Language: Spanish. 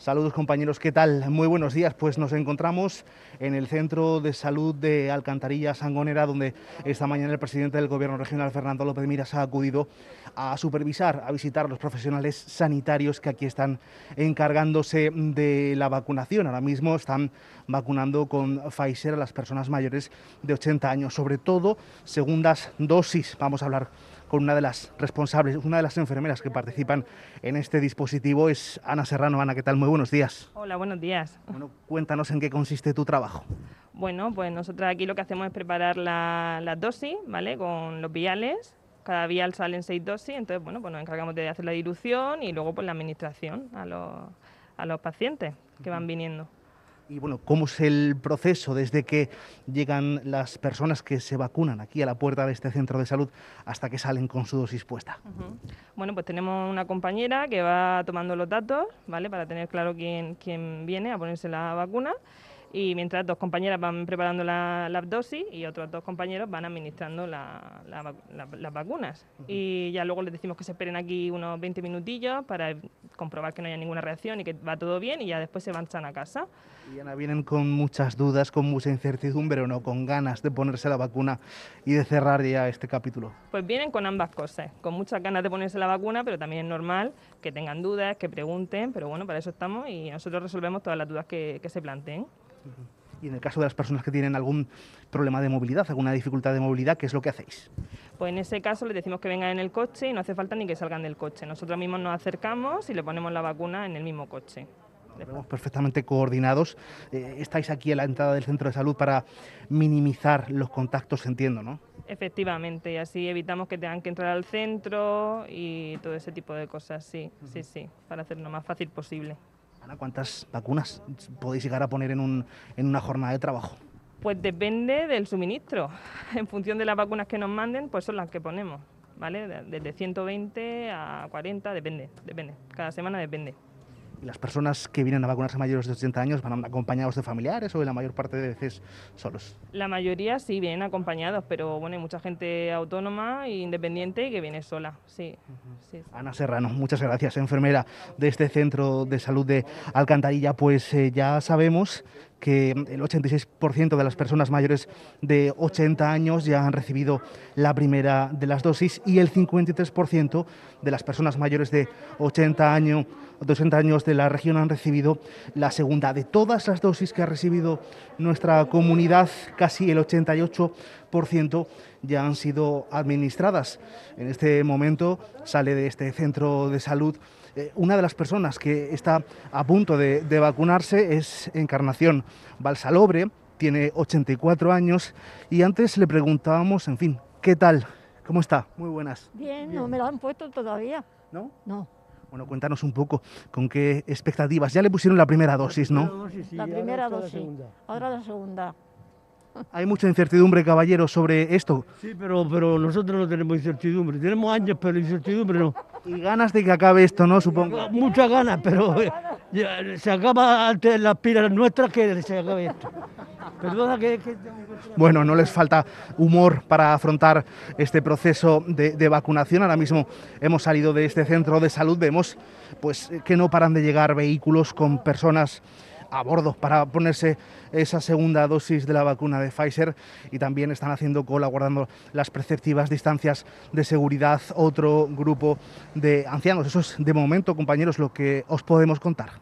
Saludos compañeros, ¿qué tal? Muy buenos días. Pues nos encontramos en el Centro de Salud de Alcantarilla Sangonera, donde esta mañana el presidente del Gobierno regional, Fernando López Miras, ha acudido a supervisar, a visitar a los profesionales sanitarios que aquí están encargándose de la vacunación. Ahora mismo están vacunando con Pfizer a las personas mayores de 80 años, sobre todo segundas dosis. Vamos a hablar con una de las responsables, una de las enfermeras que participan en este dispositivo, es Ana Serrano. Ana, ¿qué tal? Muy buenos días. Hola, buenos días. Bueno, cuéntanos en qué consiste tu trabajo. Bueno, pues nosotros aquí lo que hacemos es preparar las la dosis, ¿vale? Con los viales. Cada vial salen seis dosis, entonces, bueno, pues nos encargamos de hacer la dilución y luego pues la administración a los, a los pacientes que van viniendo. Y bueno, ¿cómo es el proceso desde que llegan las personas que se vacunan aquí a la puerta de este centro de salud hasta que salen con su dosis puesta? Bueno, pues tenemos una compañera que va tomando los datos, ¿vale? Para tener claro quién, quién viene a ponerse la vacuna y mientras dos compañeras van preparando la, dosis y otros dos compañeros van administrando las vacunas. Y ya luego les decimos que se esperen aquí unos 20 minutillos para comprobar que no haya ninguna reacción y que va todo bien y ya después se van a casa. Y Ana, vienen con muchas dudas, con mucha incertidumbre o no, con ganas de ponerse la vacuna y de cerrar ya este capítulo. Pues vienen con ambas cosas, con muchas ganas de ponerse la vacuna, pero también es normal que tengan dudas, que pregunten, pero bueno, para eso estamos y nosotros resolvemos todas las dudas que se planteen. Y en el caso de las personas que tienen algún problema de movilidad, alguna dificultad de movilidad, ¿qué es lo que hacéis? Pues en ese caso les decimos que vengan en el coche y no hace falta ni que salgan del coche. Nosotros mismos nos acercamos y le ponemos la vacuna en el mismo coche. Estamos perfectamente coordinados. Eh, estáis aquí en la entrada del centro de salud para minimizar los contactos, entiendo, ¿no? Efectivamente, y así evitamos que tengan que entrar al centro y todo ese tipo de cosas, sí, sí, sí, para hacerlo lo más fácil posible. Ana, ¿cuántas vacunas podéis llegar a poner en, un, en una jornada de trabajo? Pues depende del suministro. En función de las vacunas que nos manden, pues son las que ponemos, ¿vale? Desde 120 a 40, depende, depende. Cada semana depende. ¿Y las personas que vienen a vacunarse mayores de 80 años van acompañados de familiares o en la mayor parte de veces solos? La mayoría sí vienen acompañados, pero bueno, hay mucha gente autónoma e independiente que viene sola, sí. Ana Serrano, muchas gracias, enfermera de este centro de salud de Alcantarilla. Pues eh, ya sabemos que el 86% de las personas mayores de 80 años ya han recibido la primera de las dosis y el 53% de las personas mayores de 80 años, 80 años de la región han recibido la segunda. De todas las dosis que ha recibido nuestra comunidad, casi el 88% ya han sido administradas. En este momento sale de este centro de salud eh, una de las personas que está a punto de, vacunarse es Encarnación Balsalobre, tiene 84 años y antes le preguntábamos, en fin, ¿qué tal? ¿Cómo está? Muy buenas. Bien, no me la han puesto todavía. ¿No? No. Bueno, cuéntanos un poco con qué expectativas. Ya le pusieron la primera dosis, ¿no? La primera dosis. Ahora la segunda. Hay mucha incertidumbre, caballero, sobre esto. Sí, pero, pero nosotros no tenemos incertidumbre. Tenemos años, pero incertidumbre no. Y ganas de que acabe esto, ¿no? Supongo. Muchas ganas, pero se acaba antes las pilas nuestras que se acabe esto. Perdona que, Bueno, no les falta humor para afrontar este proceso de, de, vacunación. Ahora mismo hemos salido de este centro de salud, vemos pues que no paran de llegar vehículos con personas a bordo para ponerse esa segunda dosis de la vacuna de Pfizer y también están haciendo cola guardando las preceptivas distancias de seguridad otro grupo de ancianos. Eso es de momento, compañeros, lo que os podemos contar.